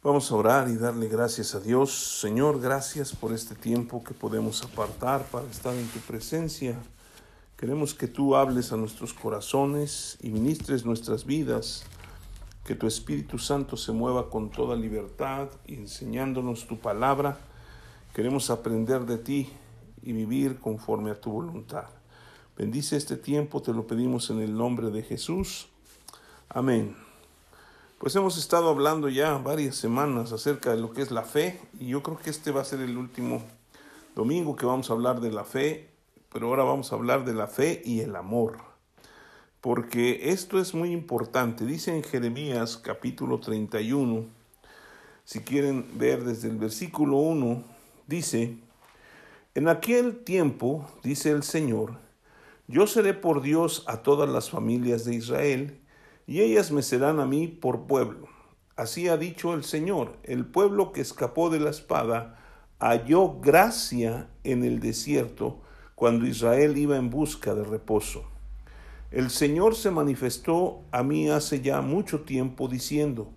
Vamos a orar y darle gracias a Dios. Señor, gracias por este tiempo que podemos apartar para estar en tu presencia. Queremos que tú hables a nuestros corazones y ministres nuestras vidas, que tu Espíritu Santo se mueva con toda libertad, enseñándonos tu palabra. Queremos aprender de ti y vivir conforme a tu voluntad. Bendice este tiempo, te lo pedimos en el nombre de Jesús. Amén. Pues hemos estado hablando ya varias semanas acerca de lo que es la fe y yo creo que este va a ser el último domingo que vamos a hablar de la fe, pero ahora vamos a hablar de la fe y el amor. Porque esto es muy importante. Dice en Jeremías capítulo 31, si quieren ver desde el versículo 1, dice, en aquel tiempo, dice el Señor, yo seré por Dios a todas las familias de Israel, y ellas me serán a mí por pueblo. Así ha dicho el Señor, el pueblo que escapó de la espada halló gracia en el desierto cuando Israel iba en busca de reposo. El Señor se manifestó a mí hace ya mucho tiempo diciendo,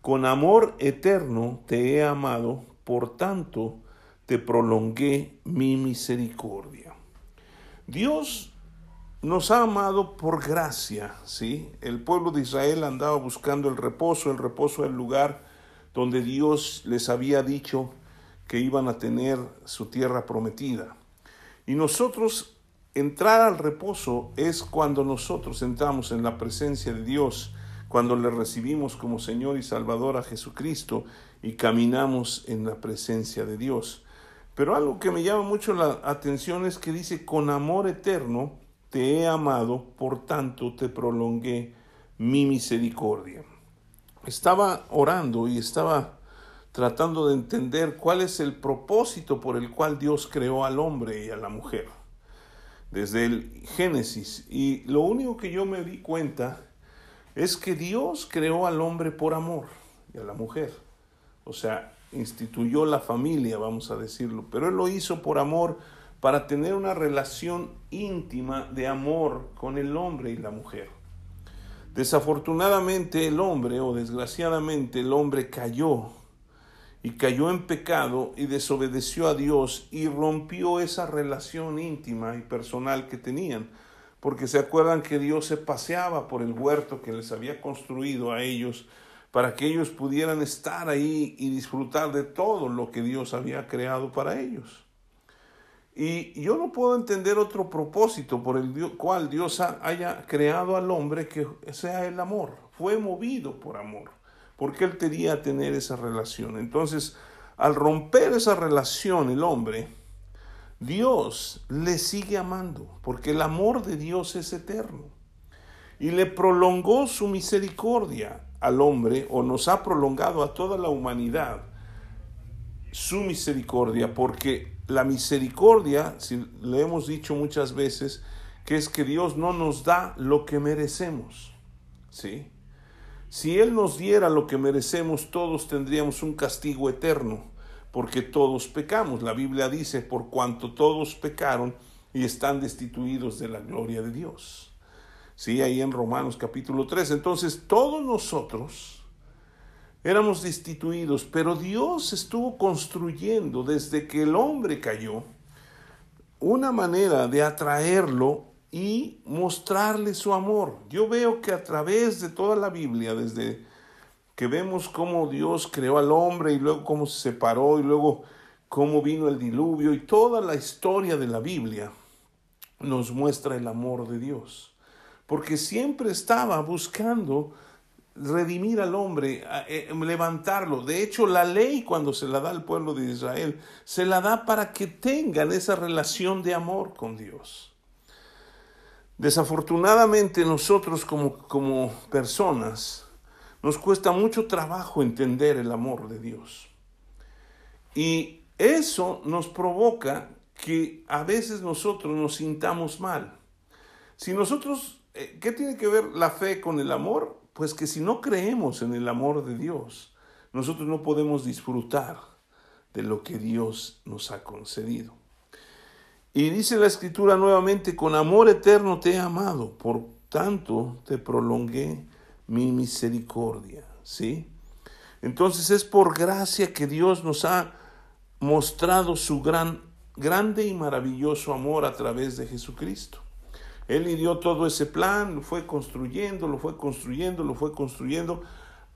con amor eterno te he amado, por tanto te prolongué mi misericordia. Dios nos ha amado por gracia, ¿sí? El pueblo de Israel andaba buscando el reposo, el reposo del lugar donde Dios les había dicho que iban a tener su tierra prometida. Y nosotros entrar al reposo es cuando nosotros entramos en la presencia de Dios, cuando le recibimos como Señor y Salvador a Jesucristo y caminamos en la presencia de Dios. Pero algo que me llama mucho la atención es que dice, con amor eterno, te he amado, por tanto te prolongué mi misericordia. Estaba orando y estaba tratando de entender cuál es el propósito por el cual Dios creó al hombre y a la mujer. Desde el Génesis. Y lo único que yo me di cuenta es que Dios creó al hombre por amor y a la mujer. O sea, instituyó la familia, vamos a decirlo. Pero Él lo hizo por amor para tener una relación íntima de amor con el hombre y la mujer. Desafortunadamente el hombre, o desgraciadamente el hombre cayó y cayó en pecado y desobedeció a Dios y rompió esa relación íntima y personal que tenían, porque se acuerdan que Dios se paseaba por el huerto que les había construido a ellos para que ellos pudieran estar ahí y disfrutar de todo lo que Dios había creado para ellos. Y yo no puedo entender otro propósito por el cual Dios haya creado al hombre que sea el amor. Fue movido por amor, porque él quería tener esa relación. Entonces, al romper esa relación el hombre, Dios le sigue amando, porque el amor de Dios es eterno. Y le prolongó su misericordia al hombre, o nos ha prolongado a toda la humanidad su misericordia, porque la misericordia, si le hemos dicho muchas veces, que es que Dios no nos da lo que merecemos. ¿Sí? Si Él nos diera lo que merecemos, todos tendríamos un castigo eterno, porque todos pecamos. La Biblia dice, por cuanto todos pecaron y están destituidos de la gloria de Dios. Sí, ahí en Romanos capítulo 3. Entonces, todos nosotros éramos destituidos, pero Dios estuvo construyendo desde que el hombre cayó una manera de atraerlo y mostrarle su amor. Yo veo que a través de toda la Biblia, desde que vemos cómo Dios creó al hombre y luego cómo se separó y luego cómo vino el diluvio y toda la historia de la Biblia nos muestra el amor de Dios. Porque siempre estaba buscando redimir al hombre, eh, levantarlo. De hecho, la ley cuando se la da al pueblo de Israel, se la da para que tengan esa relación de amor con Dios. Desafortunadamente nosotros como, como personas nos cuesta mucho trabajo entender el amor de Dios. Y eso nos provoca que a veces nosotros nos sintamos mal. Si nosotros, eh, ¿qué tiene que ver la fe con el amor? Pues que si no creemos en el amor de Dios, nosotros no podemos disfrutar de lo que Dios nos ha concedido. Y dice la escritura nuevamente, con amor eterno te he amado, por tanto te prolongué mi misericordia. ¿Sí? Entonces es por gracia que Dios nos ha mostrado su gran, grande y maravilloso amor a través de Jesucristo. Él dio todo ese plan, lo fue construyendo, lo fue construyendo, lo fue construyendo,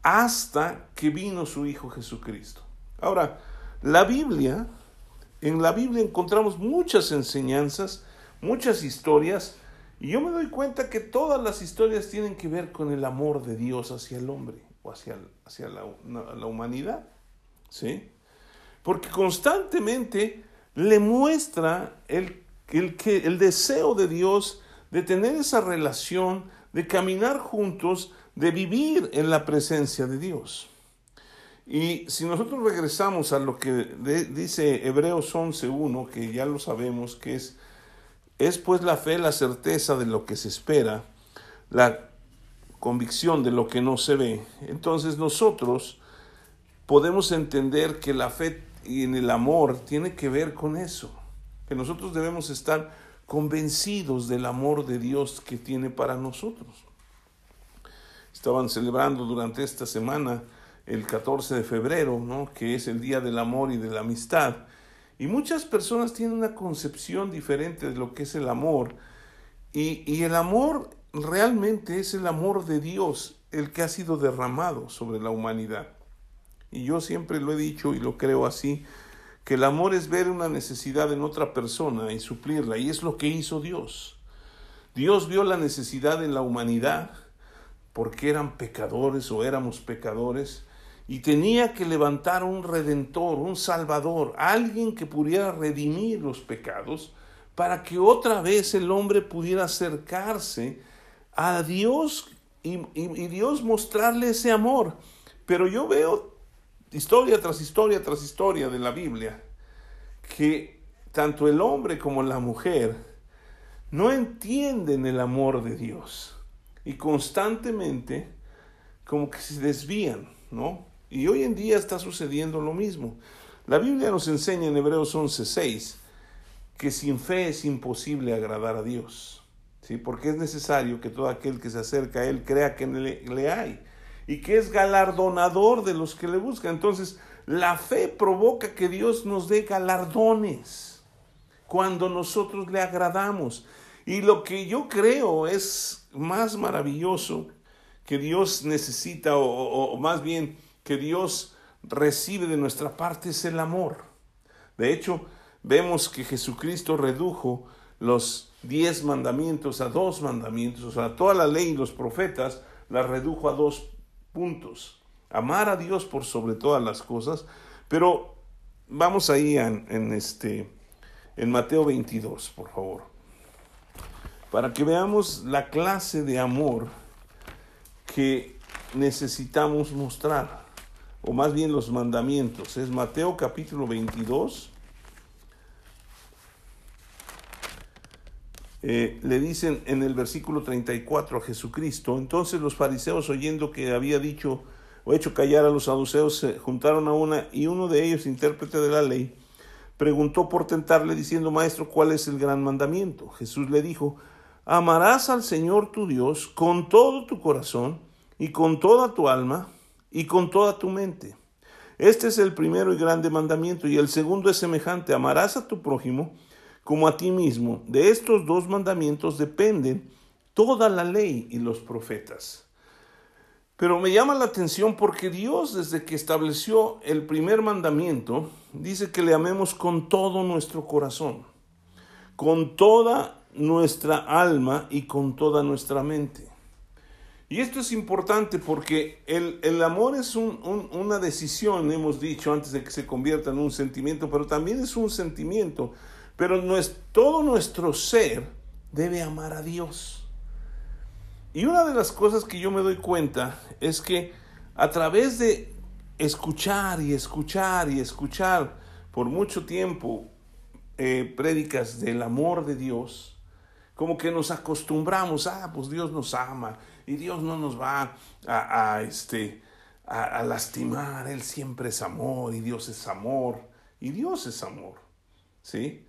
hasta que vino su Hijo Jesucristo. Ahora, la Biblia, en la Biblia encontramos muchas enseñanzas, muchas historias, y yo me doy cuenta que todas las historias tienen que ver con el amor de Dios hacia el hombre o hacia, hacia la, la humanidad. ¿Sí? Porque constantemente le muestra el, el, el deseo de Dios de tener esa relación, de caminar juntos, de vivir en la presencia de Dios. Y si nosotros regresamos a lo que dice Hebreos 11.1, que ya lo sabemos, que es, es pues la fe, la certeza de lo que se espera, la convicción de lo que no se ve. Entonces nosotros podemos entender que la fe y en el amor tiene que ver con eso, que nosotros debemos estar convencidos del amor de Dios que tiene para nosotros. Estaban celebrando durante esta semana el 14 de febrero, ¿no? que es el Día del Amor y de la Amistad. Y muchas personas tienen una concepción diferente de lo que es el amor. Y, y el amor realmente es el amor de Dios, el que ha sido derramado sobre la humanidad. Y yo siempre lo he dicho y lo creo así, que el amor es ver una necesidad en otra persona y suplirla, y es lo que hizo Dios. Dios vio la necesidad en la humanidad porque eran pecadores o éramos pecadores, y tenía que levantar un redentor, un salvador, alguien que pudiera redimir los pecados, para que otra vez el hombre pudiera acercarse a Dios y, y Dios mostrarle ese amor. Pero yo veo historia tras historia tras historia de la Biblia, que tanto el hombre como la mujer no entienden el amor de Dios y constantemente como que se desvían, ¿no? Y hoy en día está sucediendo lo mismo. La Biblia nos enseña en Hebreos 11:6 que sin fe es imposible agradar a Dios, ¿sí? Porque es necesario que todo aquel que se acerca a Él crea que le, le hay y que es galardonador de los que le buscan. Entonces, la fe provoca que Dios nos dé galardones cuando nosotros le agradamos. Y lo que yo creo es más maravilloso que Dios necesita, o, más bien que Dios recibe de nuestra parte, es el amor. De hecho, vemos que Jesucristo redujo los diez mandamientos a dos mandamientos, o sea, toda la ley y los profetas la redujo a dos puntos. Amar a Dios por sobre todas las cosas, pero vamos ahí en, en este, en Mateo 22, por favor, para que veamos la clase de amor que necesitamos mostrar, o más bien los mandamientos. Es Mateo capítulo 22. Eh, le dicen en el versículo 34 a Jesucristo, entonces los fariseos oyendo que había dicho o hecho callar a los saduceos se juntaron a una y uno de ellos, intérprete de la ley, preguntó por tentarle diciendo, Maestro, ¿cuál es el gran mandamiento? Jesús le dijo, amarás al Señor tu Dios con todo tu corazón y con toda tu alma y con toda tu mente. Este es el primero y grande mandamiento y el segundo es semejante, amarás a tu prójimo como a ti mismo. De estos dos mandamientos dependen toda la ley y los profetas. Pero me llama la atención porque Dios desde que estableció el primer mandamiento, dice que le amemos con todo nuestro corazón, con toda nuestra alma y con toda nuestra mente. Y esto es importante porque el, el amor es una decisión, hemos dicho antes de que se convierta en un sentimiento, pero también es un sentimiento pero todo nuestro ser debe amar a Dios. Y una de las cosas que yo me doy cuenta es que a través de escuchar y escuchar y escuchar por mucho tiempo eh, prédicas del amor de Dios, como que nos acostumbramos, ah, pues Dios nos ama y Dios no nos va a, este, a lastimar, Él siempre es amor y Dios es amor y Dios es amor, ¿sí?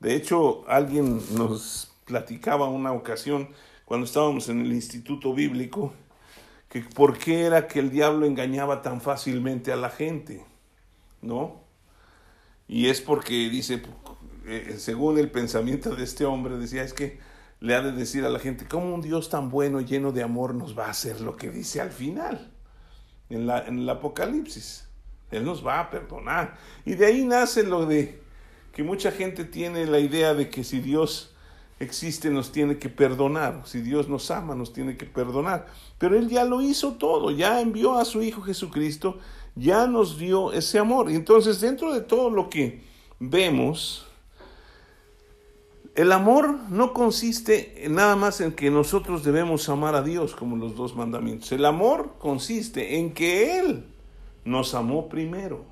De hecho, alguien nos platicaba una ocasión cuando estábamos en el Instituto Bíblico que por qué era que el diablo engañaba tan fácilmente a la gente, ¿no? Y es porque dice, eh, según el pensamiento de este hombre, decía, es que le ha de decir a la gente, ¿cómo un Dios tan bueno, lleno de amor, nos va a hacer lo que dice al final, en, la, en el Apocalipsis? Él nos va a perdonar. Y de ahí nace lo de que mucha gente tiene la idea de que si Dios existe nos tiene que perdonar, si Dios nos ama nos tiene que perdonar. Pero Él ya lo hizo todo, ya envió a su Hijo Jesucristo, ya nos dio ese amor. Y entonces dentro de todo lo que vemos, el amor no consiste nada más en que nosotros debemos amar a Dios como los dos mandamientos. El amor consiste en que Él nos amó primero.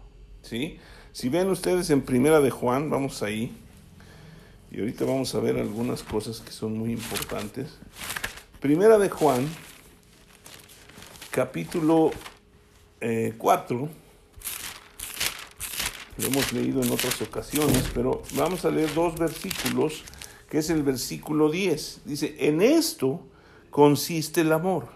¿sí? Si ven ustedes en Primera de Juan, vamos ahí. Y ahorita vamos a ver algunas cosas que son muy importantes. Primera de Juan, capítulo 4. Eh, Lo hemos leído en otras ocasiones, pero vamos a leer dos versículos, que es el versículo 10. Dice, en esto consiste el amor.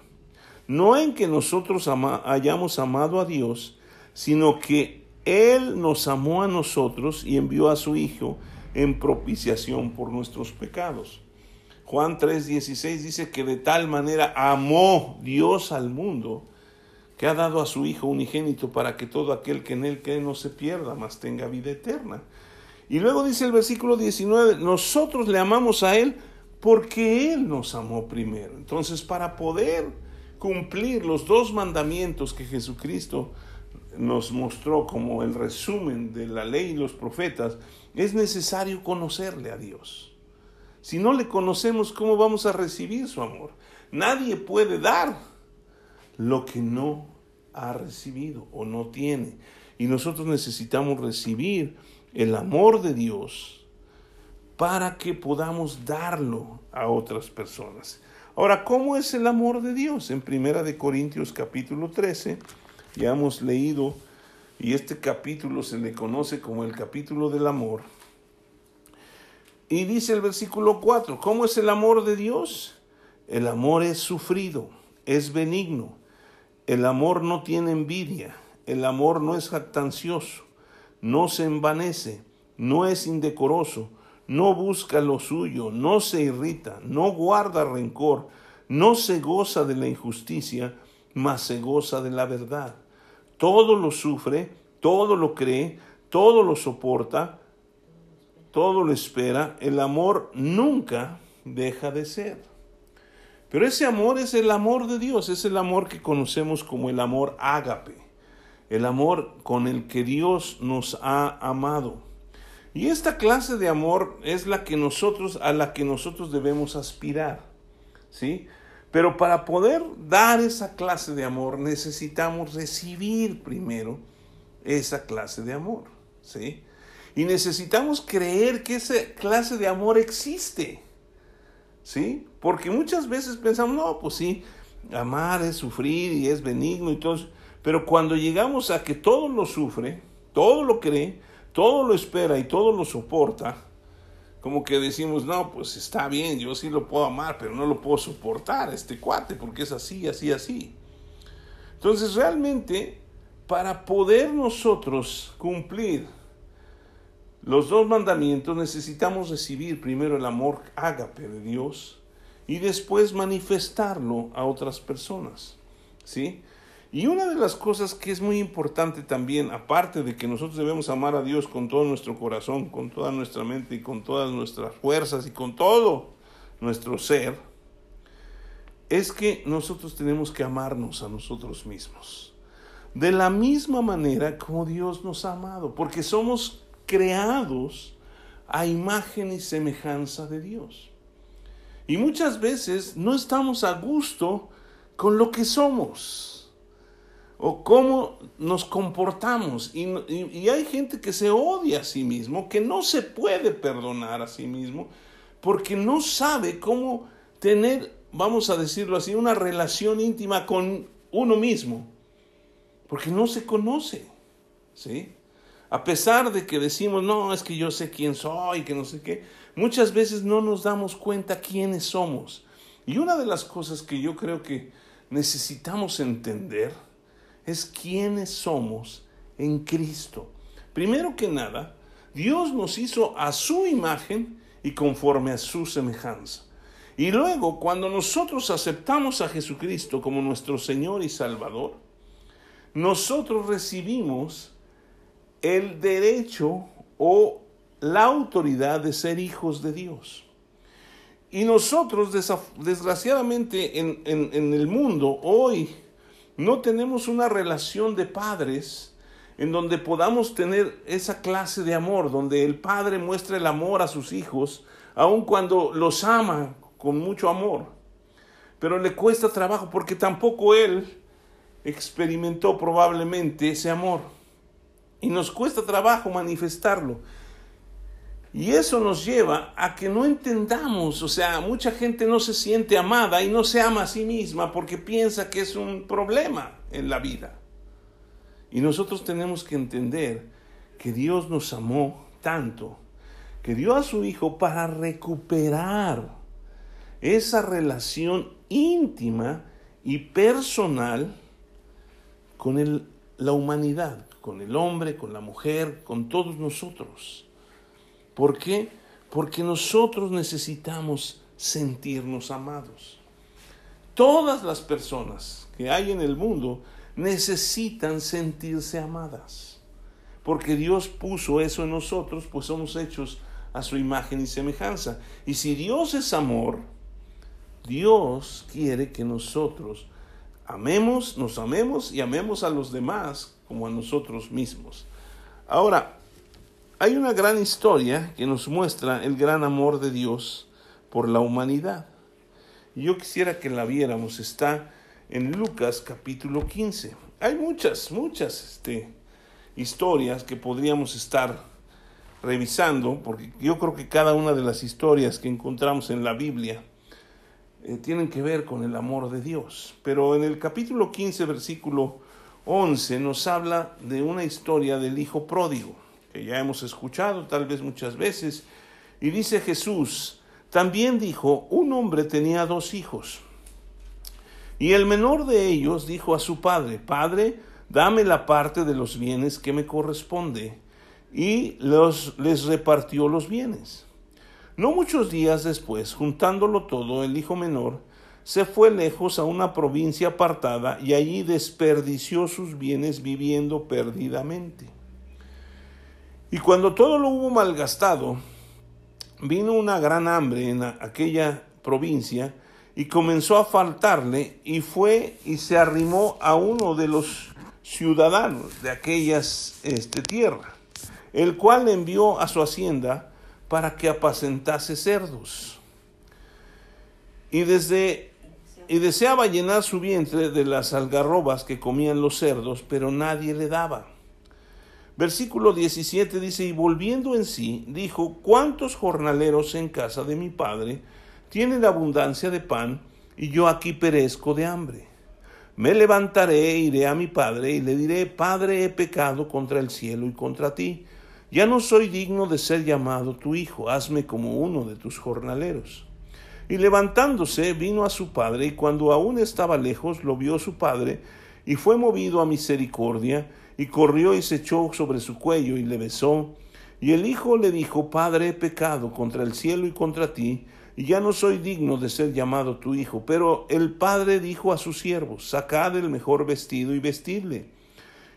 No en que nosotros hayamos amado a Dios, sino que Él nos amó a nosotros y envió a su Hijo en propiciación por nuestros pecados. Juan 3:16 dice que de tal manera amó Dios al mundo que ha dado a su Hijo unigénito para que todo aquel que en él cree no se pierda, mas tenga vida eterna. Y luego dice el versículo 19, nosotros le amamos a Él porque Él nos amó primero. Entonces, para poder cumplir los dos mandamientos que Jesucristo nos mostró como el resumen de la ley y los profetas, es necesario conocerle a Dios. Si no le conocemos, ¿cómo vamos a recibir su amor? Nadie puede dar lo que no ha recibido o no tiene. Y nosotros necesitamos recibir el amor de Dios para que podamos darlo a otras personas. Ahora, ¿cómo es el amor de Dios? En Primera de Corintios capítulo 13 ya hemos leído y este capítulo se le conoce como el capítulo del amor. Y dice el versículo 4, ¿cómo es el amor de Dios? El amor es sufrido, es benigno. El amor no tiene envidia, el amor no es jactancioso, no se envanece, no es indecoroso, no busca lo suyo, no se irrita, no guarda rencor, no se goza de la injusticia, mas se goza de la verdad todo lo sufre, todo lo cree, todo lo soporta, todo lo espera. El amor nunca deja de ser. Pero ese amor es el amor de Dios, es el amor que conocemos como el amor ágape, el amor con el que Dios nos ha amado. Y esta clase de amor es la que nosotros a la que nosotros debemos aspirar. ¿Sí? Pero para poder dar esa clase de amor necesitamos recibir primero esa clase de amor, ¿sí? Y necesitamos creer que esa clase de amor existe, ¿sí? Porque muchas veces pensamos, no, pues sí, amar es sufrir y es benigno y todo, pero cuando llegamos a que todo lo sufre, todo lo cree, todo lo espera y todo lo soporta, como que decimos, no, pues está bien, yo sí lo puedo amar, pero no lo puedo soportar, este cuate, porque es así, así, así. Entonces realmente, para poder nosotros cumplir los dos mandamientos, necesitamos recibir primero el amor ágape de Dios y después manifestarlo a otras personas. ¿Sí? Y una de las cosas que es muy importante también, aparte de que nosotros debemos amar a Dios con todo nuestro corazón, con toda nuestra mente y con todas nuestras fuerzas y con todo nuestro ser, es que nosotros tenemos que amarnos a nosotros mismos. De la misma manera como Dios nos ha amado, porque somos creados a imagen y semejanza de Dios. Y muchas veces no estamos a gusto con lo que somos o cómo nos comportamos. Y, hay gente que se odia a sí mismo, que no se puede perdonar a sí mismo, porque no sabe cómo tener, vamos a decirlo así, una relación íntima con uno mismo, porque no se conoce, ¿sí? A pesar de que decimos, no, es que yo sé quién soy, que no sé qué, muchas veces no nos damos cuenta quiénes somos. Y una de las cosas que yo creo que necesitamos entender es quiénes somos en Cristo. Primero que nada, Dios nos hizo a su imagen y conforme a su semejanza. Y luego, cuando nosotros aceptamos a Jesucristo como nuestro Señor y Salvador, nosotros recibimos el derecho o la autoridad de ser hijos de Dios. Y nosotros, desgraciadamente, en, en, el mundo hoy no tenemos una relación de padres en donde podamos tener esa clase de amor, donde el padre muestra el amor a sus hijos, aun cuando los ama con mucho amor. Pero le cuesta trabajo porque tampoco él experimentó probablemente ese amor. Y nos cuesta trabajo manifestarlo. Y eso nos lleva a que no entendamos, o sea, mucha gente no se siente amada y no se ama a sí misma porque piensa que es un problema en la vida. Y nosotros tenemos que entender que Dios nos amó tanto, que dio a su Hijo para recuperar esa relación íntima y personal con el, la humanidad, con el hombre, con la mujer, con todos nosotros. ¿Por qué? Porque nosotros necesitamos sentirnos amados. Todas las personas que hay en el mundo necesitan sentirse amadas. Porque Dios puso eso en nosotros, pues somos hechos a su imagen y semejanza. Y si Dios es amor, Dios quiere que nosotros amemos, nos amemos y amemos a los demás como a nosotros mismos. Ahora, hay una gran historia que nos muestra el gran amor de Dios por la humanidad. Yo quisiera que la viéramos, está en Lucas capítulo 15. Hay muchas, muchas este, historias que podríamos estar revisando, porque yo creo que cada una de las historias que encontramos en la Biblia eh, tienen que ver con el amor de Dios. Pero en el capítulo 15, versículo 11, nos habla de una historia del hijo pródigo ya hemos escuchado tal vez muchas veces. Y dice Jesús, también dijo, un hombre tenía dos hijos. Y el menor de ellos dijo a su padre, Padre, dame la parte de los bienes que me corresponde. Y los, les repartió los bienes. No muchos días después, juntándolo todo, el hijo menor se fue lejos a una provincia apartada y allí desperdició sus bienes viviendo perdidamente. Y cuando todo lo hubo malgastado, vino una gran hambre en aquella provincia y comenzó a faltarle y fue y se arrimó a uno de los ciudadanos de aquellas este, tierra, el cual le envió a su hacienda para que apacentase cerdos. Y desde y deseaba llenar su vientre de las algarrobas que comían los cerdos, pero nadie le daba. Versículo 17 dice, y volviendo en sí, dijo, ¿cuántos jornaleros en casa de mi padre tienen abundancia de pan y yo aquí perezco de hambre? Me levantaré, iré a mi padre y le diré, Padre, he pecado contra el cielo y contra ti. Ya no soy digno de ser llamado tu hijo, hazme como uno de tus jornaleros. Y levantándose vino a su padre, y cuando aún estaba lejos, lo vio su padre, y fue movido a misericordia, y corrió y se echó sobre su cuello y le besó. Y el hijo le dijo, Padre, he pecado contra el cielo y contra ti, y ya no soy digno de ser llamado tu hijo. Pero el padre dijo a sus siervos, sacad el mejor vestido y vestidle,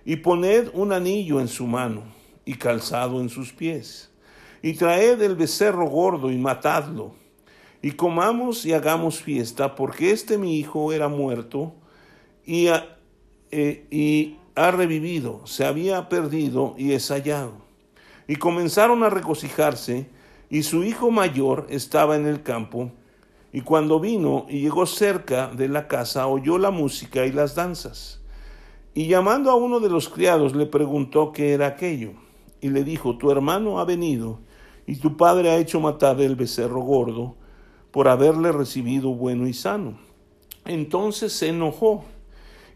y poned un anillo en su mano y calzado en sus pies, y traed el becerro gordo y matadlo, y comamos y hagamos fiesta, porque este mi hijo era muerto y, eh, y ha revivido, se había perdido y es hallado. Y comenzaron a regocijarse, y su hijo mayor estaba en el campo, y cuando vino y llegó cerca de la casa, oyó la música y las danzas. Y llamando a uno de los criados le preguntó qué era aquello, y le dijo, tu hermano ha venido, y tu padre ha hecho matar el becerro gordo, por haberle recibido bueno y sano. Entonces se enojó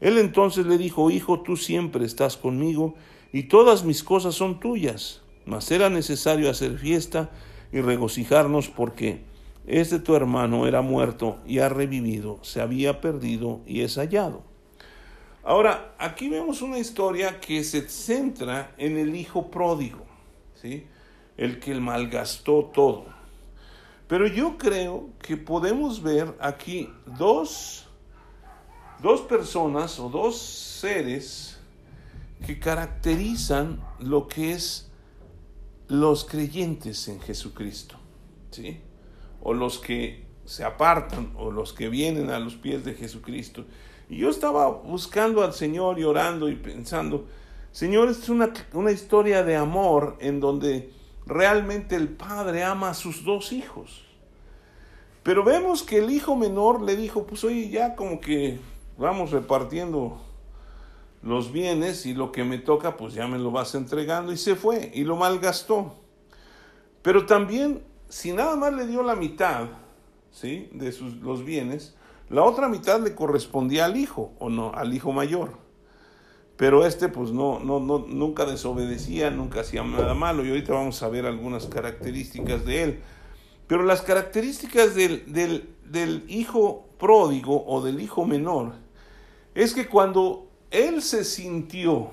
Él entonces le dijo, Hijo, tú siempre estás conmigo y todas mis cosas son tuyas, mas era necesario hacer fiesta y regocijarnos porque este tu hermano era muerto y ha revivido, se había perdido y es hallado. Ahora, aquí vemos una historia que se centra en el hijo pródigo, ¿sí? el que malgastó todo. Pero yo creo que podemos ver aquí dos, dos personas o dos seres que caracterizan lo que es los creyentes en Jesucristo, ¿sí? O los que se apartan o los que vienen a los pies de Jesucristo. Y yo estaba buscando al Señor y orando y pensando, Señor, es una, una historia de amor en donde realmente el padre ama a sus dos hijos. Pero vemos que el hijo menor le dijo, pues oye, ya como que vamos repartiendo los bienes y lo que me toca, pues ya me lo vas entregando y se fue y lo malgastó. Pero también, si nada más le dio la mitad, ¿sí? De sus, los bienes, la otra mitad le correspondía al hijo, o no, al hijo mayor. Pero este pues no, no, no, nunca desobedecía, nunca hacía nada malo. Y ahorita vamos a ver algunas características de él. Pero las características del, del, del hijo pródigo o del hijo menor es que cuando él se sintió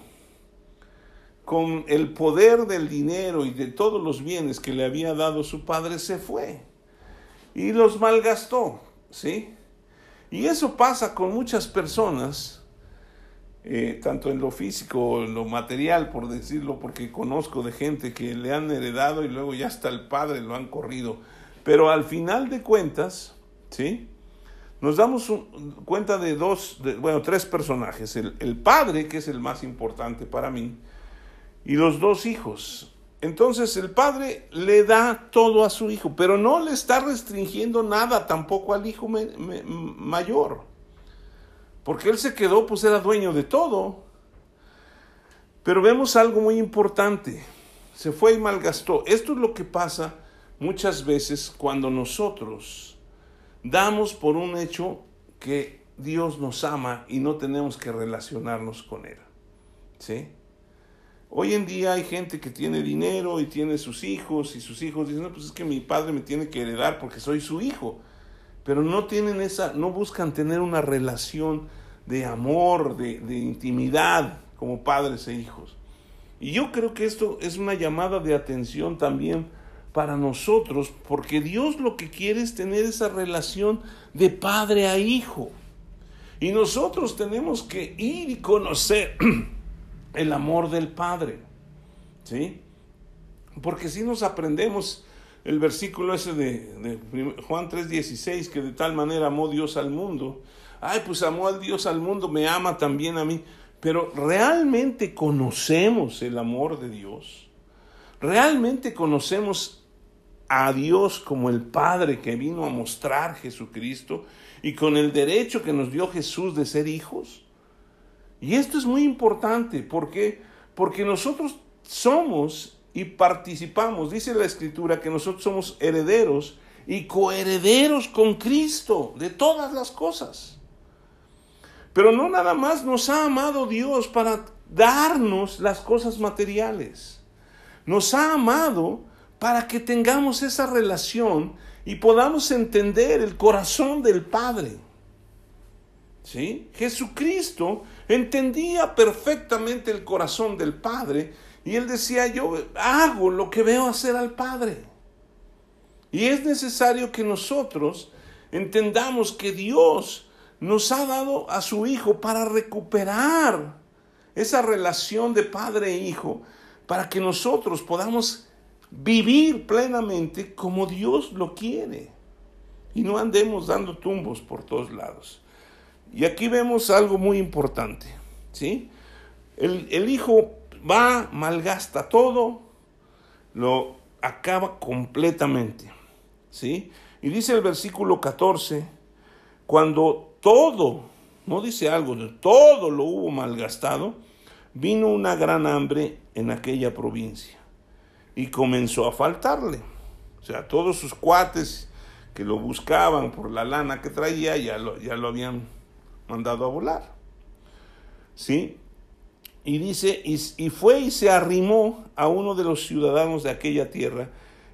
con el poder del dinero y de todos los bienes que le había dado su padre, se fue y los malgastó, ¿sí? Y eso pasa con muchas personas, eh, tanto en lo físico en lo material, por decirlo, porque conozco de gente que le han heredado y luego ya hasta el padre lo han corrido. Pero al final de cuentas, ¿sí? Nos damos cuenta de dos, bueno, tres personajes. El, el padre, que es el más importante para mí, y los dos hijos, entonces el padre le da todo a su hijo, pero no le está restringiendo nada tampoco al hijo mayor. Porque él se quedó, pues era dueño de todo. Pero vemos algo muy importante. Se fue y malgastó. Esto es lo que pasa muchas veces cuando nosotros damos por un hecho que Dios nos ama y no tenemos que relacionarnos con Él. ¿Sí? Hoy en día hay gente que tiene dinero y tiene sus hijos y sus hijos dicen, pues es que mi padre me tiene que heredar porque soy su hijo. Pero no tienen esa, no buscan tener una relación de amor, de, de intimidad como padres e hijos. Y yo creo que esto es una llamada de atención también para nosotros, porque Dios lo que quiere es tener esa relación de padre a hijo. Y nosotros tenemos que ir y conocer el amor del Padre. ¿Sí? Porque si nos aprendemos el versículo ese de, Juan 3:16, que de tal manera amó Dios al mundo. Ay, pues amó al Dios al mundo, me ama también a mí. Pero ¿realmente conocemos el amor de Dios? ¿Realmente conocemos a Dios como el Padre que vino a mostrar Jesucristo y con el derecho que nos dio Jesús de ser hijos? Y esto es muy importante, ¿por qué? Porque nosotros somos y participamos, dice la Escritura, que nosotros somos herederos y coherederos con Cristo de todas las cosas. Pero no nada más nos ha amado Dios para darnos las cosas materiales. Nos ha amado para que tengamos esa relación y podamos entender el corazón del Padre. ¿Sí? Jesucristo entendía perfectamente el corazón del Padre y él decía, yo hago lo que veo hacer al Padre. Y es necesario que nosotros entendamos que Dios nos ha dado a su Hijo para recuperar esa relación de padre e hijo, para que nosotros podamos vivir plenamente como Dios lo quiere y no andemos dando tumbos por todos lados. Y aquí vemos algo muy importante, ¿sí? El, hijo va, malgasta todo, lo acaba completamente, ¿sí? Y dice el versículo 14, cuando todo no dice algo, todo lo hubo malgastado, vino una gran hambre en aquella provincia y comenzó a faltarle. O sea, todos sus cuates que lo buscaban por la lana que traía ya lo, ya lo habían mandado a volar. ¿Sí? Y dice, y, y, fue y se arrimó a uno de los ciudadanos de aquella tierra,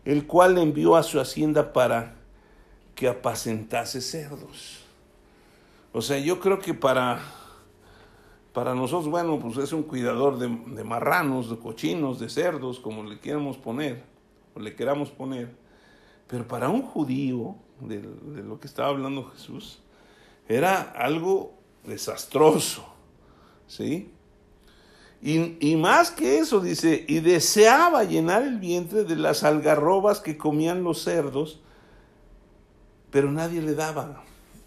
el cual le envió a su hacienda para que apacentase cerdos. O sea, yo creo que para, para nosotros, bueno, pues es un cuidador de, de marranos, de cochinos, de cerdos, como le queramos poner, o le queramos poner. Pero para un judío, de, de lo que estaba hablando Jesús, era algo desastroso, ¿sí? Y, y, más que eso, dice, y deseaba llenar el vientre de las algarrobas que comían los cerdos, pero nadie le daba.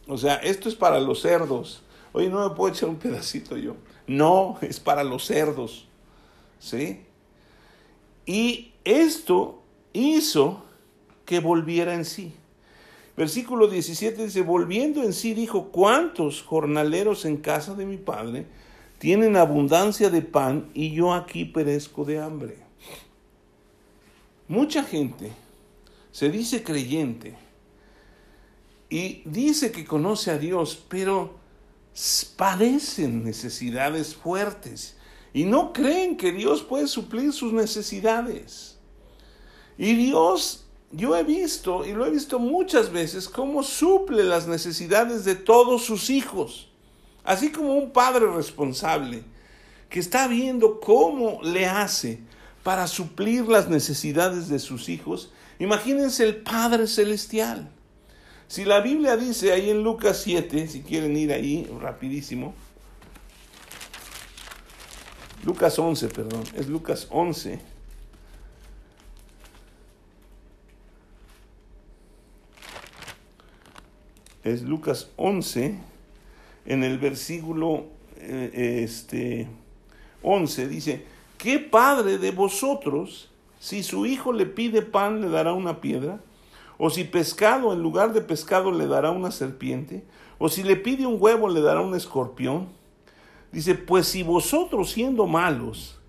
O sea, esto es para los cerdos. Oye, no me puedo echar un pedacito yo. No, es para los cerdos. ¿Sí? Y esto hizo que volviera en sí. Versículo 17 dice, volviendo en sí dijo, ¿cuántos jornaleros en casa de mi padre tienen abundancia de pan y yo aquí perezco de hambre? Mucha gente se dice creyente y dice que conoce a Dios, pero padecen necesidades fuertes y no creen que Dios puede suplir sus necesidades. Y Dios, yo he visto, y lo he visto muchas veces, cómo suple las necesidades de todos sus hijos. Así como un padre responsable que está viendo cómo le hace para suplir las necesidades de sus hijos, imagínense el Padre Celestial. Si la Biblia dice ahí en Lucas 7, si quieren ir ahí rapidísimo, Lucas 11, perdón, es Lucas 11. Es Lucas 11, en el versículo eh, este, 11, dice, ¿qué padre de vosotros, si su hijo le pide pan, le dará una piedra? O si pescado en lugar de pescado le dará una serpiente, o si le pide un huevo le dará un escorpión. Dice, pues si vosotros siendo malos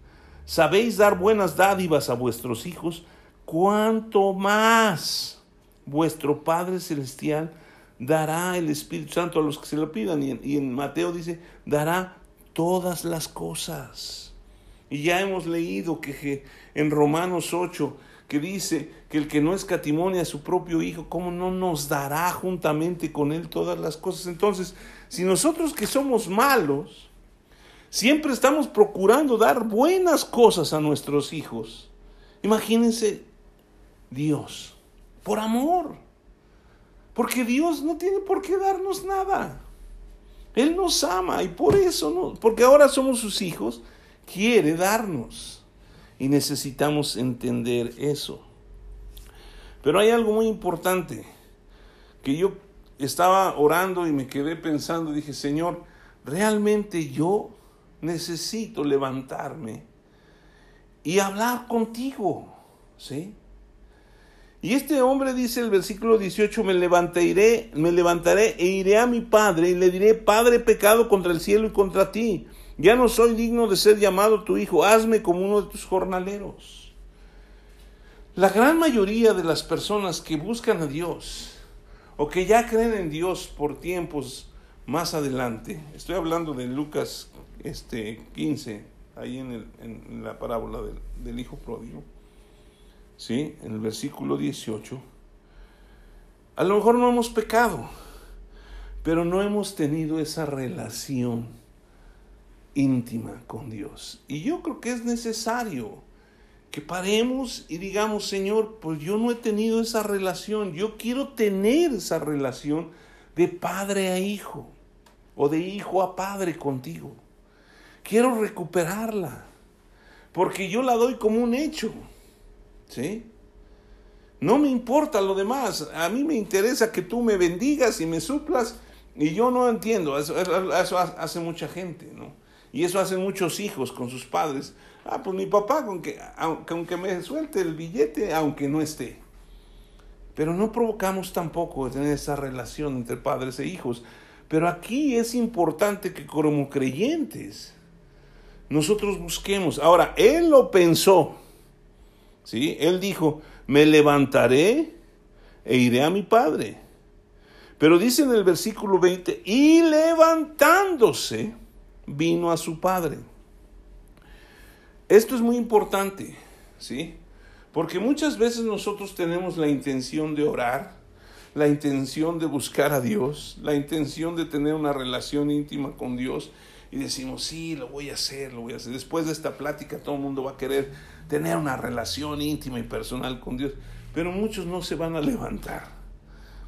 sabéis dar buenas dádivas a vuestros hijos, cuánto más vuestro Padre Celestial dará el Espíritu Santo a los que se lo pidan. Y en, Mateo dice, dará todas las cosas. Y ya hemos leído que en Romanos 8, que dice que el que no escatimonia a su propio Hijo, ¿cómo no nos dará juntamente con Él todas las cosas? Entonces, si nosotros que somos malos, siempre estamos procurando dar buenas cosas a nuestros hijos, imagínense Dios, por amor, porque Dios no tiene por qué darnos nada. Él nos ama y por eso, porque ahora somos sus hijos, quiere darnos. Y necesitamos entender eso. Pero hay algo muy importante, que yo estaba orando y me quedé pensando, dije, Señor, realmente yo necesito levantarme y hablar contigo, ¿sí? Y este hombre dice el versículo 18, me levantaré, me levantaré e iré a mi padre y le diré, Padre, pecado contra el cielo y contra ti ya no soy digno de ser llamado tu hijo, hazme como uno de tus jornaleros. La gran mayoría de las personas que buscan a Dios o que ya creen en Dios por tiempos más adelante, estoy hablando de Lucas este, 15, ahí en, el, en la parábola del, del, hijo pródigo, ¿sí? en el versículo 18, a lo mejor no hemos pecado, pero no hemos tenido esa relación íntima con Dios. Y yo creo que es necesario que paremos y digamos, Señor, pues yo no he tenido esa relación, yo quiero tener esa relación de padre a hijo o de hijo a padre contigo. Quiero recuperarla, porque yo la doy como un hecho, ¿sí? No me importa lo demás, a mí me interesa que tú me bendigas y me suplas, y yo no entiendo, eso, eso hace mucha gente, ¿no? Y eso hacen muchos hijos con sus padres. Ah, pues mi papá, con que, aunque me suelte el billete, aunque no esté. Pero no provocamos tampoco tener esa relación entre padres e hijos. Pero aquí es importante que como creyentes nosotros busquemos. Ahora, él lo pensó. ¿Sí? Él dijo, "Me levantaré e iré a mi padre." Pero dice en el versículo 20, "Y levantándose vino a su padre." Esto es muy importante, ¿sí? Porque muchas veces nosotros tenemos la intención de orar, la intención de buscar a Dios, la intención de tener una relación íntima con Dios y decimos, sí, lo voy a hacer, lo voy a hacer. Después de esta plática todo el mundo va a querer tener una relación íntima y personal con Dios, pero muchos no se van a levantar.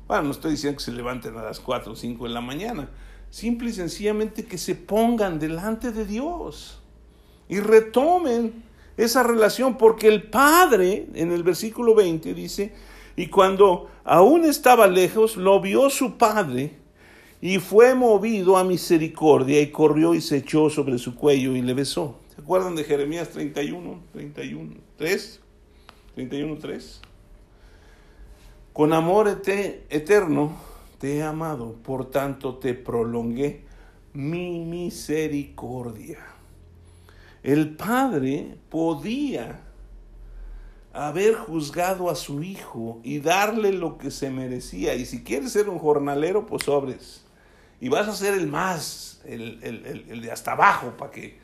Bueno, no estoy diciendo que se levanten a las 4 o 5 de la mañana, simple y sencillamente que se pongan delante de Dios y retomen esa relación, porque el Padre, en el versículo 20, dice, y cuando aún estaba lejos, lo vio su Padre, y fue movido a misericordia, y corrió y se echó sobre su cuello y le besó. ¿Se acuerdan de Jeremías 31, 31, 3? 31, 3. Con amor eterno te he amado, por tanto te prolongué mi misericordia. El padre podía haber juzgado a su hijo y darle lo que se merecía. Y si quieres ser un jornalero, pues sobres. Y vas a ser el más, el, de hasta abajo, para que,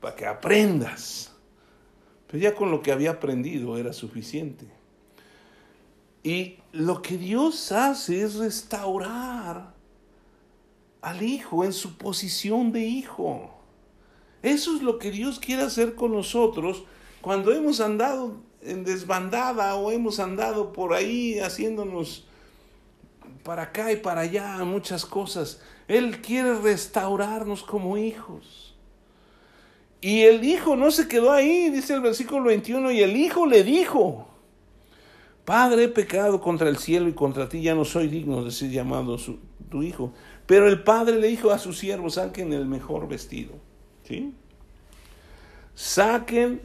para que aprendas. Pero ya con lo que había aprendido era suficiente. Y lo que Dios hace es restaurar al hijo en su posición de hijo. Eso es lo que Dios quiere hacer con nosotros cuando hemos andado en desbandada o hemos andado por ahí haciéndonos para acá y para allá muchas cosas. Él quiere restaurarnos como hijos. Y el hijo no se quedó ahí, dice el versículo 21, y el hijo le dijo, Padre, he pecado contra el cielo y contra ti, ya no soy digno de ser llamado tu hijo. Pero el padre le dijo a sus siervos, saquen el mejor vestido ¿sí? Saquen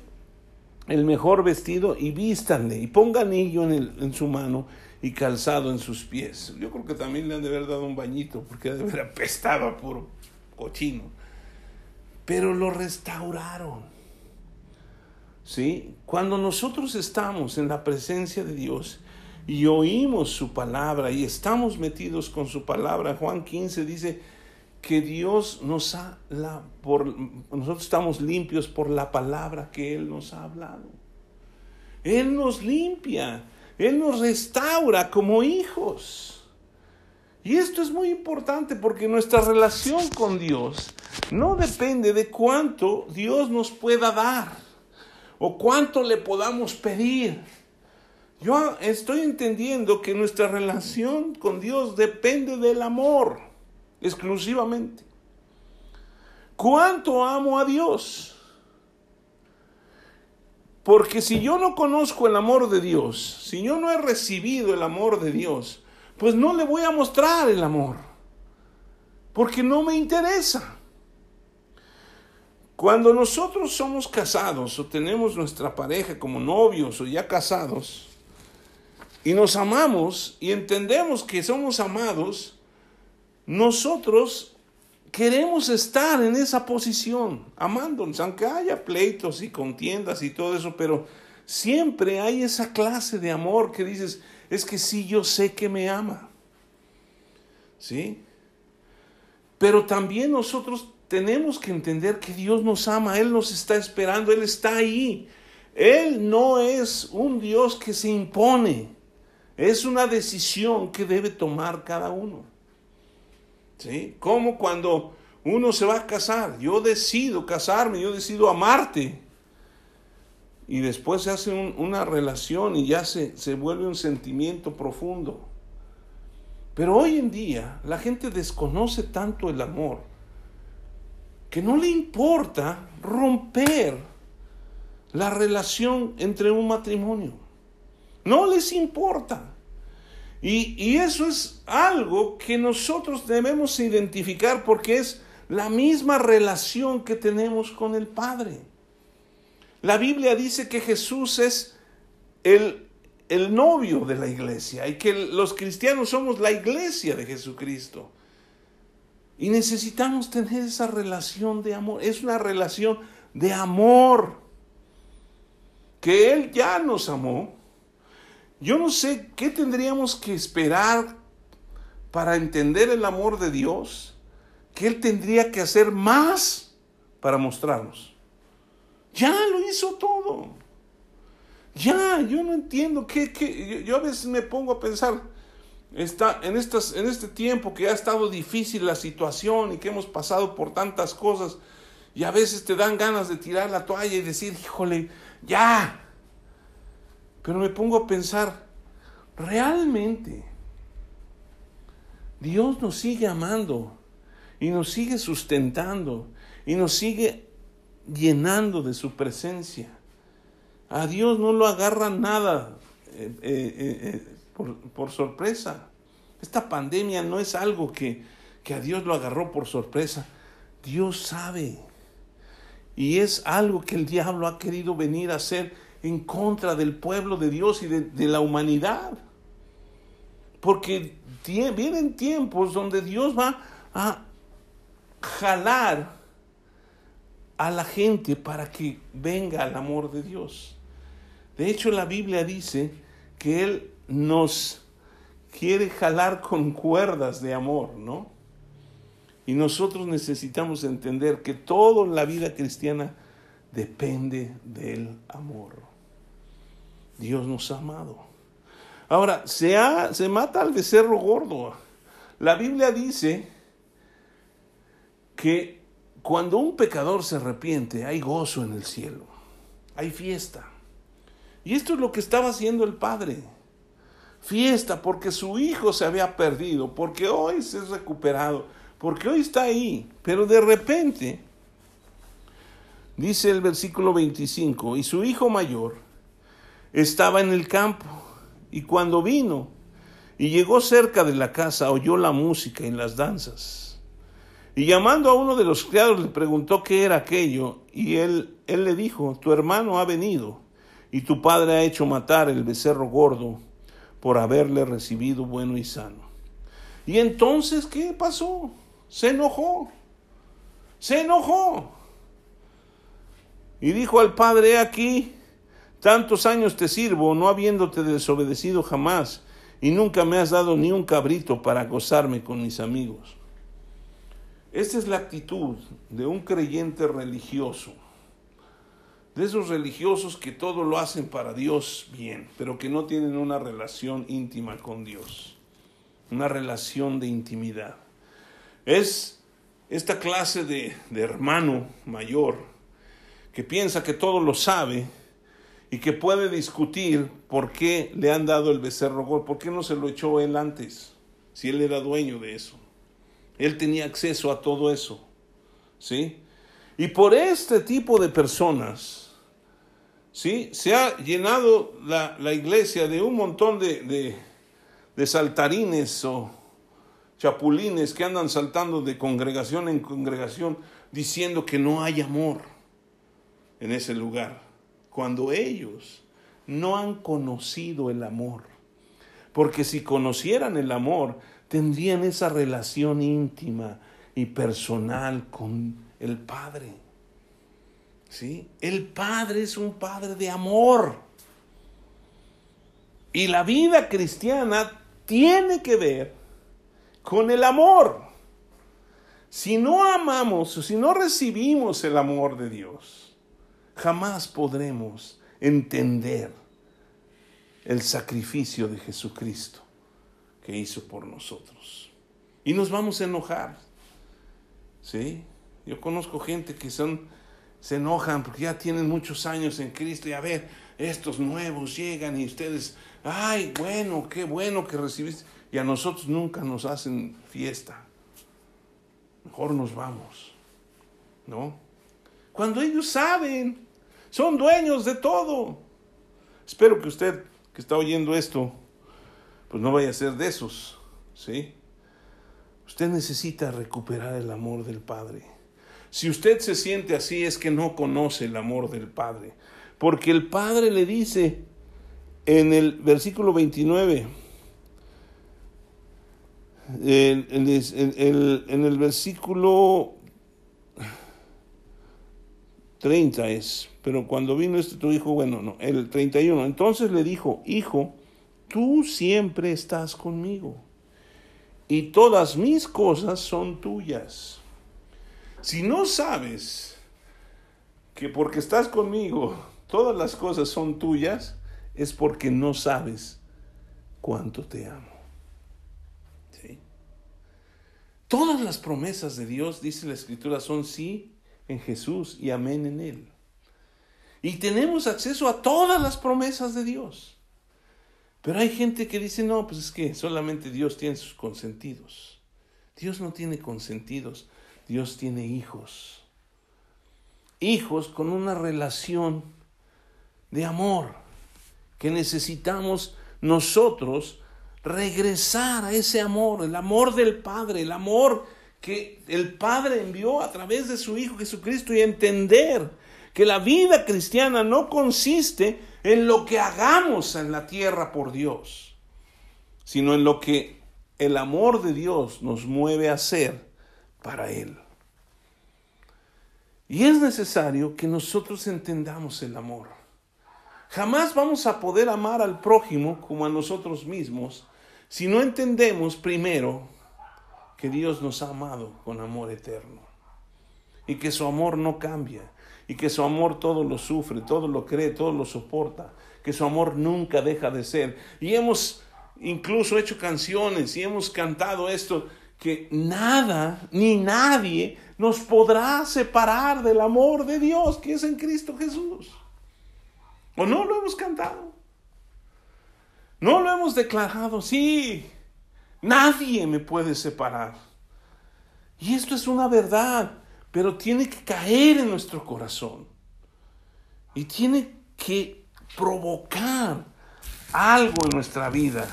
el mejor vestido y vístanle y pongan anillo en, en su mano y calzado en sus pies. Yo creo que también le han de haber dado un bañito porque ha de haber cochino. Pero lo restauraron. ¿Sí? Cuando nosotros estamos en la presencia de Dios y oímos su palabra y estamos metidos con su palabra, Juan 15 dice, que Dios nos ha, por, nosotros estamos limpios por la palabra que Él nos ha hablado. Él nos limpia, Él nos restaura como hijos. Y esto es muy importante porque nuestra relación con Dios no depende de cuánto Dios nos pueda dar o cuánto le podamos pedir. Yo estoy entendiendo que nuestra relación con Dios depende del amor exclusivamente. ¿Cuánto amo a Dios? Porque si yo no conozco el amor de Dios, si yo no he recibido el amor de Dios, pues no le voy a mostrar el amor. Porque no me interesa. Cuando nosotros somos casados o tenemos nuestra pareja como novios o ya casados, y nos amamos y entendemos que somos amados, nosotros queremos estar en esa posición, amándonos, aunque haya pleitos y contiendas y todo eso, pero siempre hay esa clase de amor que dices, es que sí, yo sé que me ama. ¿Sí? Pero también nosotros tenemos que entender que Dios nos ama, Él nos está esperando, Él está ahí. Él no es un Dios que se impone, es una decisión que debe tomar cada uno. ¿Sí? Como cuando uno se va a casar, yo decido casarme, yo decido amarte. Y después se hace una relación y ya se, se vuelve un sentimiento profundo. Pero hoy en día la gente desconoce tanto el amor que no le importa romper la relación entre un matrimonio. No les importa. Y, eso es algo que nosotros debemos identificar porque es la misma relación que tenemos con el Padre. La Biblia dice que Jesús es el, el novio de la iglesia y que los cristianos somos la iglesia de Jesucristo. Y necesitamos tener esa relación de amor. Es una relación de amor. Que Él ya nos amó. Yo no sé qué tendríamos que esperar para entender el amor de Dios. Que Él tendría que hacer más para mostrarnos. Ya lo hizo todo. Ya, yo no entiendo qué, yo, a veces me pongo a pensar, está, en, estas, en este tiempo que ha estado difícil la situación y que hemos pasado por tantas cosas, y a veces te dan ganas de tirar la toalla y decir, híjole, ya. Pero me pongo a pensar, realmente, Dios nos sigue amando y nos sigue sustentando y nos sigue llenando de su presencia. A Dios no lo agarra nada eh, eh, eh, por, sorpresa. Esta pandemia no es algo que, que a Dios lo agarró por sorpresa. Dios sabe. Y es algo que el diablo ha querido venir a hacer en contra del pueblo de Dios y de, de la humanidad. Porque vienen tiempos donde Dios va a jalar a la gente para que venga al amor de Dios. De hecho, la Biblia dice que Él nos quiere jalar con cuerdas de amor, ¿no? Y nosotros necesitamos entender que todo en la vida cristiana depende del amor. Dios nos ha amado. Ahora, se, se mata al becerro gordo. La Biblia dice que cuando un pecador se arrepiente, hay gozo en el cielo, hay fiesta. Y esto es lo que estaba haciendo el padre. Fiesta porque su hijo se había perdido, porque hoy se ha recuperado, porque hoy está ahí. Pero de repente, dice el versículo 25, y su hijo mayor estaba en el campo, y cuando vino y llegó cerca de la casa, oyó la música y las danzas. Y llamando a uno de los criados le preguntó qué era aquello, y él, él le dijo, tu hermano ha venido y tu padre ha hecho matar el becerro gordo por haberle recibido bueno y sano. Y entonces, ¿qué pasó? Se enojó. Se enojó. Y dijo al padre, aquí, tantos años te sirvo, no habiéndote desobedecido jamás, y nunca me has dado ni un cabrito para gozarme con mis amigos. Esta es la actitud de un creyente religioso de esos religiosos que todo lo hacen para Dios bien, pero que no tienen una relación íntima con Dios, una relación de intimidad. Es esta clase de, hermano mayor que piensa que todo lo sabe y que puede discutir por qué le han dado el becerro gol, por qué no se lo echó él antes, si él era dueño de eso. Él tenía acceso a todo eso, ¿sí? Y por este tipo de personas, ¿sí? Se ha llenado la, iglesia de un montón de, de, saltarines o chapulines que andan saltando de congregación en congregación diciendo que no hay amor en ese lugar, cuando ellos no han conocido el amor. Porque si conocieran el amor, tendrían esa relación íntima y personal con el Padre. ¿Sí? El Padre es un Padre de amor. Y la vida cristiana tiene que ver con el amor. Si no amamos o si no recibimos el amor de Dios, jamás podremos entender el sacrificio de Jesucristo que hizo por nosotros. Y nos vamos a enojar. ¿Sí? Yo conozco gente que son se enojan porque ya tienen muchos años en Cristo y a ver, estos nuevos llegan y ustedes, ay, bueno, qué bueno que recibiste. Y a nosotros nunca nos hacen fiesta. Mejor nos vamos, ¿no? Cuando ellos saben, son dueños de todo. Espero que usted que está oyendo esto, pues no vaya a ser de esos, ¿sí? Usted necesita recuperar el amor del Padre. Si usted se siente así es que no conoce el amor del Padre. Porque el Padre le dice en el versículo 29, en el versículo 30 es, pero cuando vino este tu hijo, bueno, no, el 31, entonces le dijo, hijo, tú siempre estás conmigo y todas mis cosas son tuyas. Si no sabes que porque estás conmigo todas las cosas son tuyas, es porque no sabes cuánto te amo. Todas las promesas de Dios, dice la Escritura, son sí en Jesús y amén en Él. Y tenemos acceso a todas las promesas de Dios. Pero hay gente que dice, no, pues es que solamente Dios tiene sus consentidos. Dios no tiene consentidos, Dios tiene hijos. Hijos con una relación de amor que necesitamos nosotros regresar a ese amor, el amor del Padre, el amor que el Padre envió a través de su Hijo Jesucristo y entender que la vida cristiana no consiste en lo que hagamos en la tierra por Dios, sino en lo que el amor de Dios nos mueve a hacer para Él. Y es necesario que nosotros entendamos el amor. Jamás vamos a poder amar al prójimo como a nosotros mismos si no entendemos primero que Dios nos ha amado con amor eterno y que su amor no cambia y que su amor todo lo sufre, todo lo cree, todo lo soporta, que su amor nunca deja de ser. Y hemos incluso hecho canciones y hemos cantado esto, que nada ni nadie nos podrá separar del amor de Dios que es en Cristo Jesús. ¿O no lo hemos cantado? ¿No lo hemos declarado? Sí, Nadie me puede separar. Y esto es una verdad, pero tiene que caer en nuestro corazón. Y tiene que provocar algo en nuestra vida.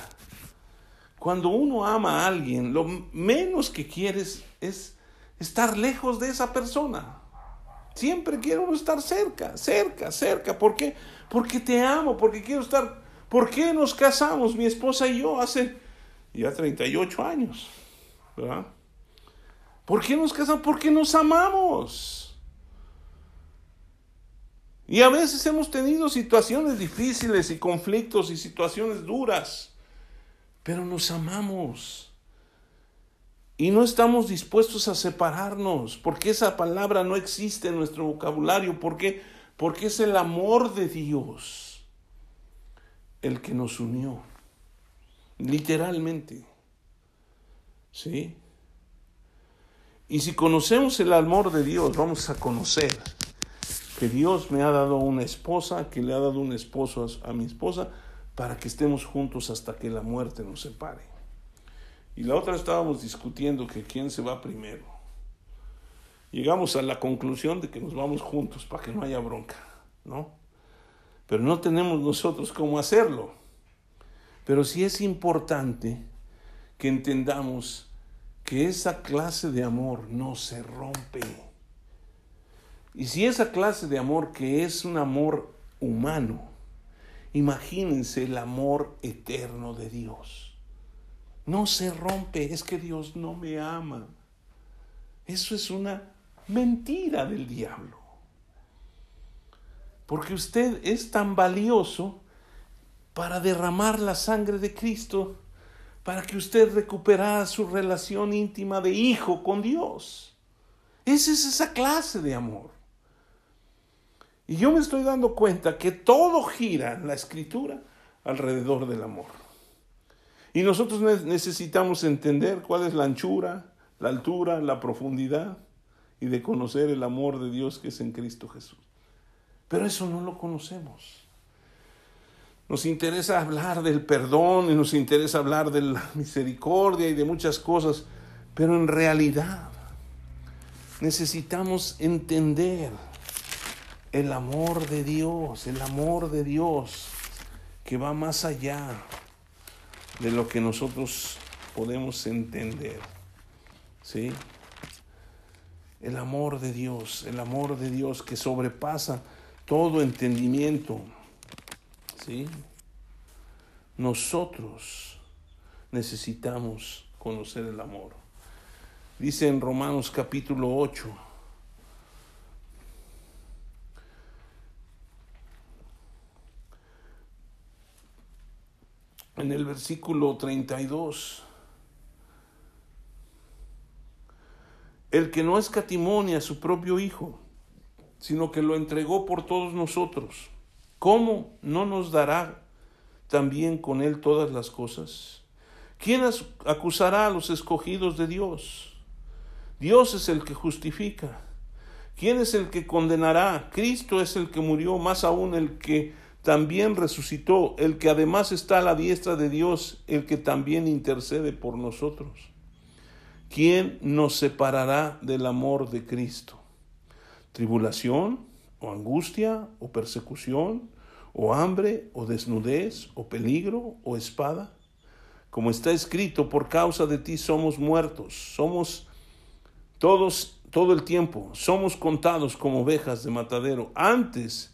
Cuando uno ama a alguien, lo menos que quieres es estar lejos de esa persona. Siempre quiero estar cerca, cerca, cerca. ¿Por qué? Porque te amo, porque quiero estar. ¿Por qué nos casamos, mi esposa y yo, hace ya 38 años. ¿Por qué nos casamos? Porque nos amamos. Y a veces hemos tenido situaciones difíciles y conflictos y situaciones duras, pero nos amamos. Y no estamos dispuestos a separarnos, porque esa palabra no existe en nuestro vocabulario. ¿Por qué? Porque es el amor de Dios el que nos unió literalmente. ¿Sí? Y si conocemos el amor de Dios, vamos a conocer que Dios me ha dado una esposa, que le ha dado un esposo a, mi esposa, para que estemos juntos hasta que la muerte nos separe. Y la otra estábamos discutiendo que quién se va primero. Llegamos a la conclusión de que nos vamos juntos para que no haya bronca, ¿no? Pero no tenemos nosotros cómo hacerlo. Pero sí es importante que entendamos que esa clase de amor no se rompe. Y si esa clase de amor que es un amor humano, imagínense el amor eterno de Dios. No se rompe, es que Dios no me ama. Eso es una mentira del diablo. Porque usted es tan valioso para derramar la sangre de Cristo, para que usted recuperara su relación íntima de hijo con Dios. Esa es esa clase de amor. Y yo me estoy dando cuenta que todo gira en la escritura alrededor del amor. Y nosotros necesitamos entender cuál es la anchura, la altura, la profundidad y de conocer el amor de Dios que es en Cristo Jesús. Pero eso no lo conocemos. Nos interesa hablar del perdón y nos interesa hablar de la misericordia y de muchas cosas, pero en realidad necesitamos entender el amor de Dios, el amor de Dios que va más allá de lo que nosotros podemos entender. ¿Sí? El amor de Dios, el amor de Dios que sobrepasa todo entendimiento. ¿sí? Nosotros necesitamos conocer el amor. Dice en Romanos capítulo 8, en el versículo 32, el que no escatimone a su propio Hijo, sino que lo entregó por todos nosotros, ¿cómo no nos dará también con él todas las cosas? ¿Quién acusará a los escogidos de Dios? Dios es el que justifica. ¿Quién es el que condenará? Cristo es el que murió, más aún el que también resucitó, el que además está a la diestra de Dios, el que también intercede por nosotros. ¿Quién nos separará del amor de Cristo? ¿Tribulación o angustia o persecución o hambre o desnudez o peligro o espada? Como está escrito, por causa de ti somos muertos, somos todos todo el tiempo, somos contados como ovejas de matadero. Antes,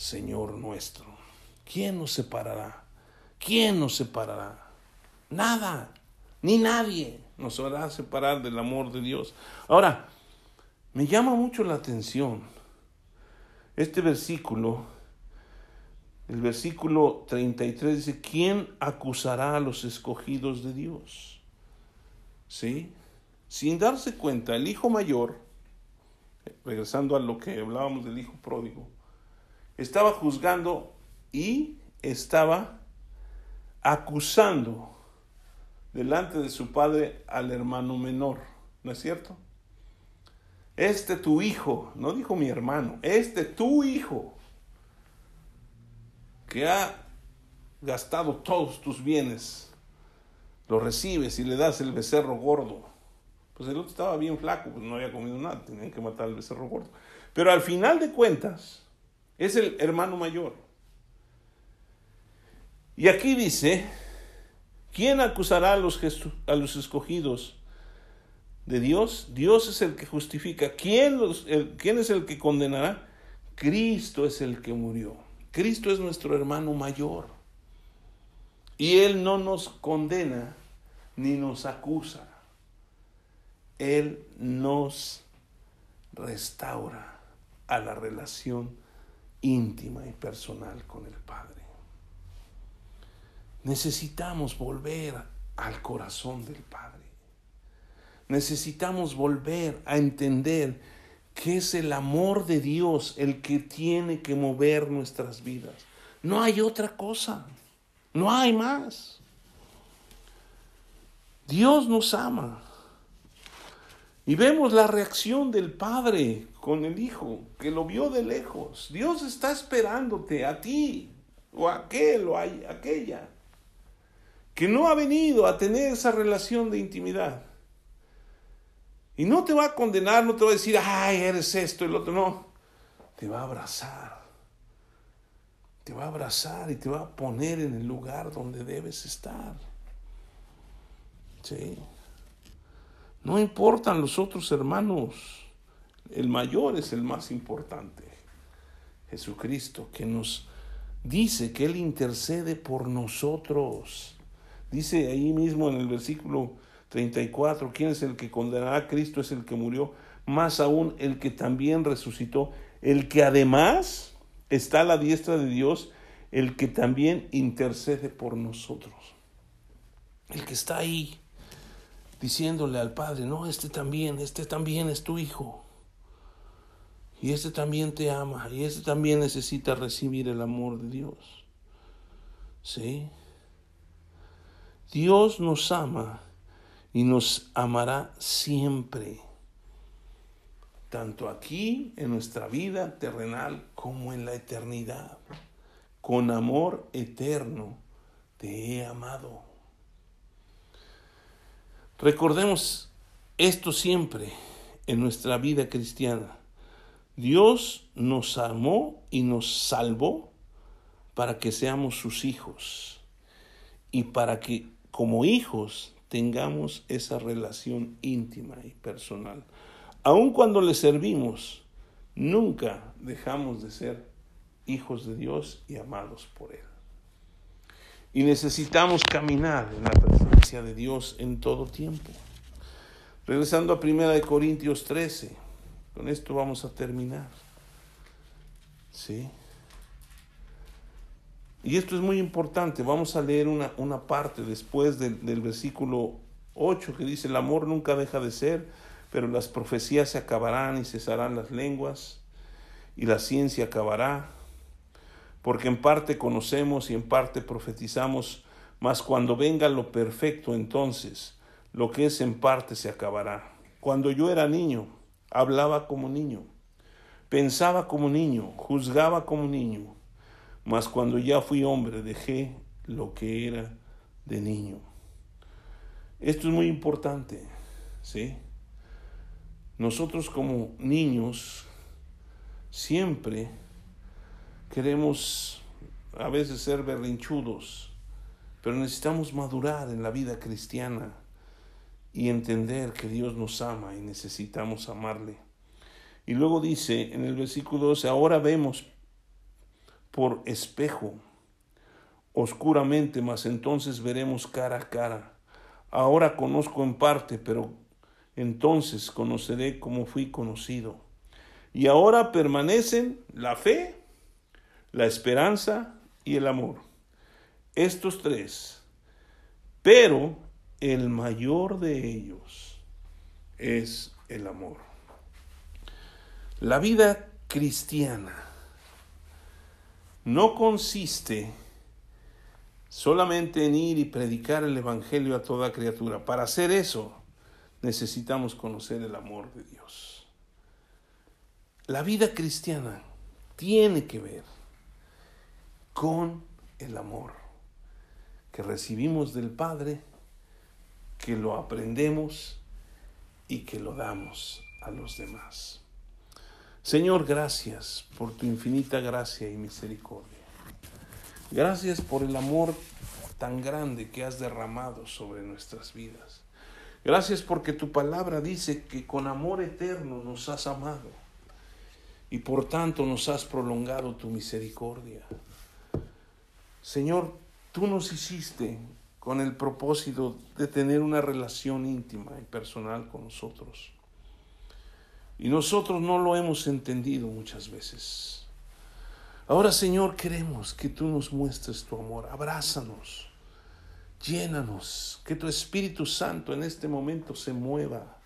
Señor nuestro. ¿Quién nos separará? ¿Quién nos separará? Nada, ni nadie nos a separar del amor de Dios. Ahora, me llama mucho la atención este versículo, el versículo 33 dice, ¿quién acusará a los escogidos de Dios? ¿Sí? Sin darse cuenta, el hijo mayor, regresando a lo que hablábamos del hijo pródigo, estaba juzgando y estaba acusando delante de su padre al hermano menor, ¿no es cierto? Este tu hijo, no dijo mi hermano, este tu hijo, que ha gastado todos tus bienes, lo recibes y le das el becerro gordo. Pues el otro estaba bien flaco, pues no había comido nada, tenían que matar al becerro gordo. Pero al final de cuentas, es el hermano mayor. Y aquí dice ¿Quién acusará a los, a los escogidos de Dios? Dios es el que justifica. ¿Quién, los, ¿Quién es el que condenará? Cristo es el que murió. Cristo es nuestro hermano mayor. Y Él no nos condena ni nos acusa. Él nos restaura a la relación íntima y personal con el Padre. Necesitamos volver al corazón del Padre. Necesitamos volver a entender que es el amor de Dios el que tiene que mover nuestras vidas. No hay otra cosa. No hay más. Dios nos ama. Y vemos la reacción del Padre con el Hijo, que lo vio de lejos. Dios está esperándote a ti, o a aquel, o a aquella que no ha venido a tener esa relación de intimidad. Y no te va a condenar, no te va a decir, ay, eres esto y lo otro, no. Te va a abrazar. Te va a abrazar y te va a poner en el lugar donde debes estar. Sí. No importan los otros hermanos. El mayor es el más importante. Jesucristo, que nos dice que Él intercede por nosotros. Dice ahí mismo en el versículo 34, ¿quién es el que condenará a Cristo? Es el que murió, más aún el que también resucitó, el que además está a la diestra de Dios, el que también intercede por nosotros. El que está ahí diciéndole al Padre, no, este también, este también es tu hijo. Y este también te ama, y este también necesita recibir el amor de Dios. ¿Sí? Dios nos ama y nos amará siempre, tanto aquí en nuestra vida terrenal como en la eternidad. Con amor eterno te he amado. Recordemos esto siempre en nuestra vida cristiana. Dios nos amó y nos salvó para que seamos sus hijos y para que como hijos tengamos esa relación íntima y personal. Aun cuando le servimos, nunca dejamos de ser hijos de Dios y amados por Él. Y necesitamos caminar en la presencia de Dios en todo tiempo. Regresando a 1 Corintios 13, con esto vamos a terminar. ¿Sí? Y esto es muy importante. Vamos a leer una, una parte después del, del versículo 8 que dice, el amor nunca deja de ser, pero las profecías se acabarán y cesarán las lenguas, y la ciencia acabará, porque en parte conocemos y en parte profetizamos, mas cuando venga lo perfecto entonces, lo que es en parte se acabará. Cuando yo era niño, hablaba como niño, pensaba como niño, juzgaba como niño, mas cuando ya fui hombre dejé lo que era de niño. Esto es muy importante, ¿sí? Nosotros como niños siempre queremos a veces ser berrinchudos, pero necesitamos madurar en la vida cristiana y entender que Dios nos ama y necesitamos amarle. Y luego dice en el versículo 12, ahora vemos por espejo, oscuramente, mas entonces veremos cara a cara. Ahora conozco en parte, pero entonces conoceré como fui conocido. Y ahora permanecen la fe, la esperanza y el amor. Estos tres. Pero el mayor de ellos es el amor. La vida cristiana no consiste solamente en ir y predicar el Evangelio a toda criatura. Para hacer eso necesitamos conocer el amor de Dios. La vida cristiana tiene que ver con el amor que recibimos del Padre que lo aprendemos y que lo damos a los demás. Señor, gracias por tu infinita gracia y misericordia. Gracias por el amor tan grande que has derramado sobre nuestras vidas. Gracias porque tu palabra dice que con amor eterno nos has amado y por tanto nos has prolongado tu misericordia. Señor, tú nos hiciste con el propósito de tener una relación íntima y personal con nosotros. Y nosotros no lo hemos entendido muchas veces. Ahora, Señor, queremos que tú nos muestres tu amor. Abrázanos, llénanos, que tu Espíritu Santo en este momento se mueva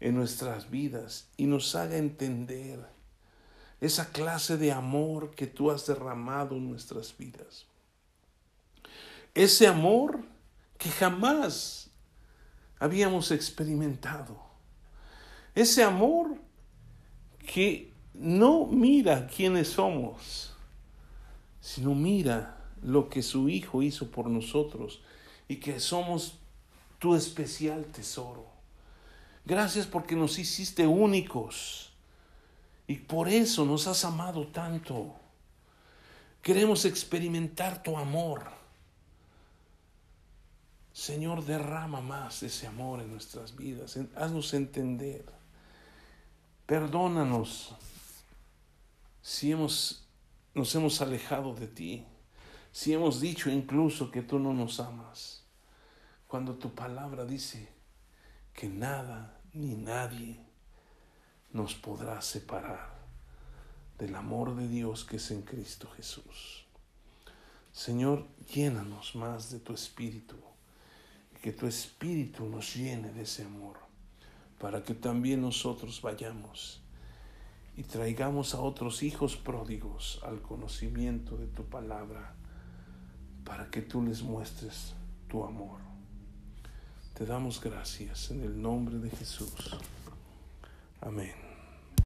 en nuestras vidas y nos haga entender esa clase de amor que tú has derramado en nuestras vidas ese amor que jamás habíamos experimentado. Ese amor que no mira quiénes somos, sino mira lo que su Hijo hizo por nosotros y que somos tu especial tesoro. Gracias porque nos hiciste únicos y por eso nos has amado tanto. Queremos experimentar tu amor. Señor, derrama más ese amor en nuestras vidas. Haznos entender. Perdónanos si hemos, nos hemos alejado de ti, si hemos dicho incluso que tú no nos amas, cuando tu palabra dice que nada ni nadie nos podrá separar del amor de Dios que es en Cristo Jesús. Señor, llénanos más de tu espíritu que tu espíritu nos llene de ese amor, para que también nosotros vayamos y traigamos a otros hijos pródigos al conocimiento de tu palabra, para que tú les muestres tu amor. Te damos gracias en el nombre de Jesús. Amén.